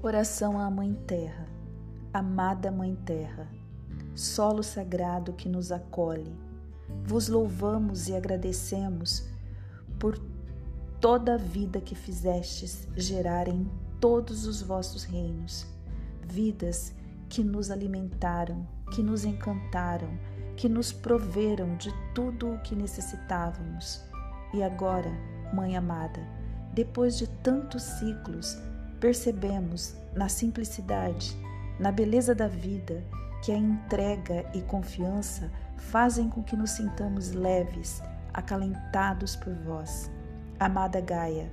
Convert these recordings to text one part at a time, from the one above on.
Oração à Mãe Terra, amada Mãe Terra, solo sagrado que nos acolhe, vos louvamos e agradecemos por toda a vida que fizestes gerar em todos os vossos reinos, vidas que nos alimentaram, que nos encantaram, que nos proveram de tudo o que necessitávamos. E agora, Mãe amada, depois de tantos ciclos, percebemos na simplicidade, na beleza da vida, que a entrega e confiança fazem com que nos sintamos leves, acalentados por vós. Amada Gaia,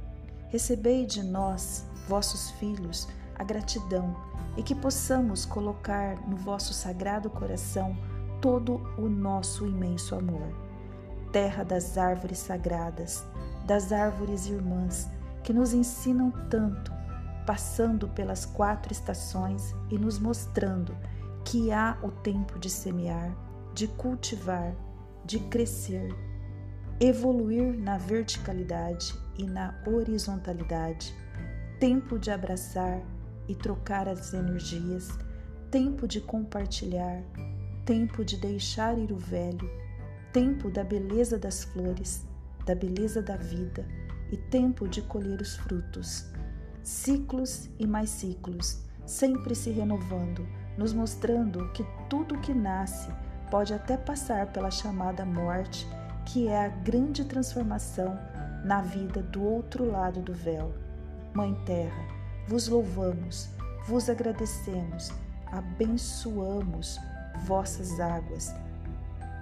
recebei de nós, vossos filhos, a gratidão e que possamos colocar no vosso sagrado coração todo o nosso imenso amor. Terra das árvores sagradas, das árvores irmãs, que nos ensinam tanto passando pelas quatro estações e nos mostrando que há o tempo de semear, de cultivar, de crescer, evoluir na verticalidade e na horizontalidade, tempo de abraçar e trocar as energias, tempo de compartilhar, tempo de deixar ir o velho, tempo da beleza das flores, da beleza da vida e tempo de colher os frutos ciclos e mais ciclos, sempre se renovando, nos mostrando que tudo que nasce pode até passar pela chamada morte, que é a grande transformação na vida do outro lado do véu. Mãe Terra, vos louvamos, vos agradecemos, abençoamos vossas águas,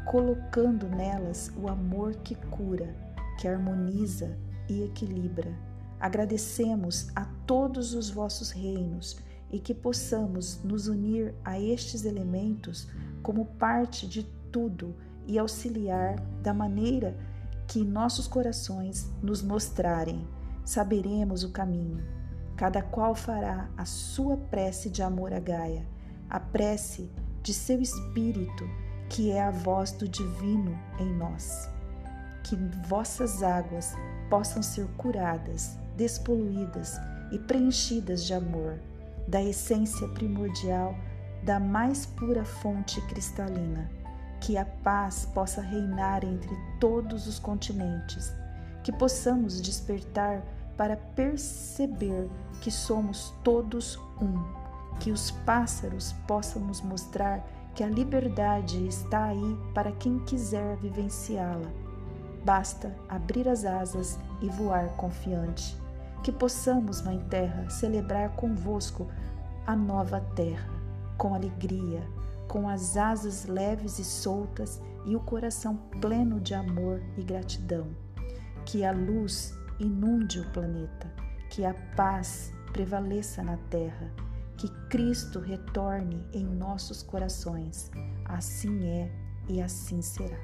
colocando nelas o amor que cura, que harmoniza e equilibra Agradecemos a todos os vossos reinos e que possamos nos unir a estes elementos como parte de tudo e auxiliar da maneira que nossos corações nos mostrarem. Saberemos o caminho. Cada qual fará a sua prece de amor a Gaia, a prece de seu espírito, que é a voz do divino em nós. Que vossas águas possam ser curadas despoluídas e preenchidas de amor, da essência primordial da mais pura fonte cristalina. Que a paz possa reinar entre todos os continentes, que possamos despertar para perceber que somos todos um, que os pássaros possam nos mostrar que a liberdade está aí para quem quiser vivenciá-la. Basta abrir as asas e voar confiante que possamos, Mãe Terra, celebrar convosco a nova terra, com alegria, com as asas leves e soltas e o coração pleno de amor e gratidão. Que a luz inunde o planeta, que a paz prevaleça na terra, que Cristo retorne em nossos corações. Assim é e assim será.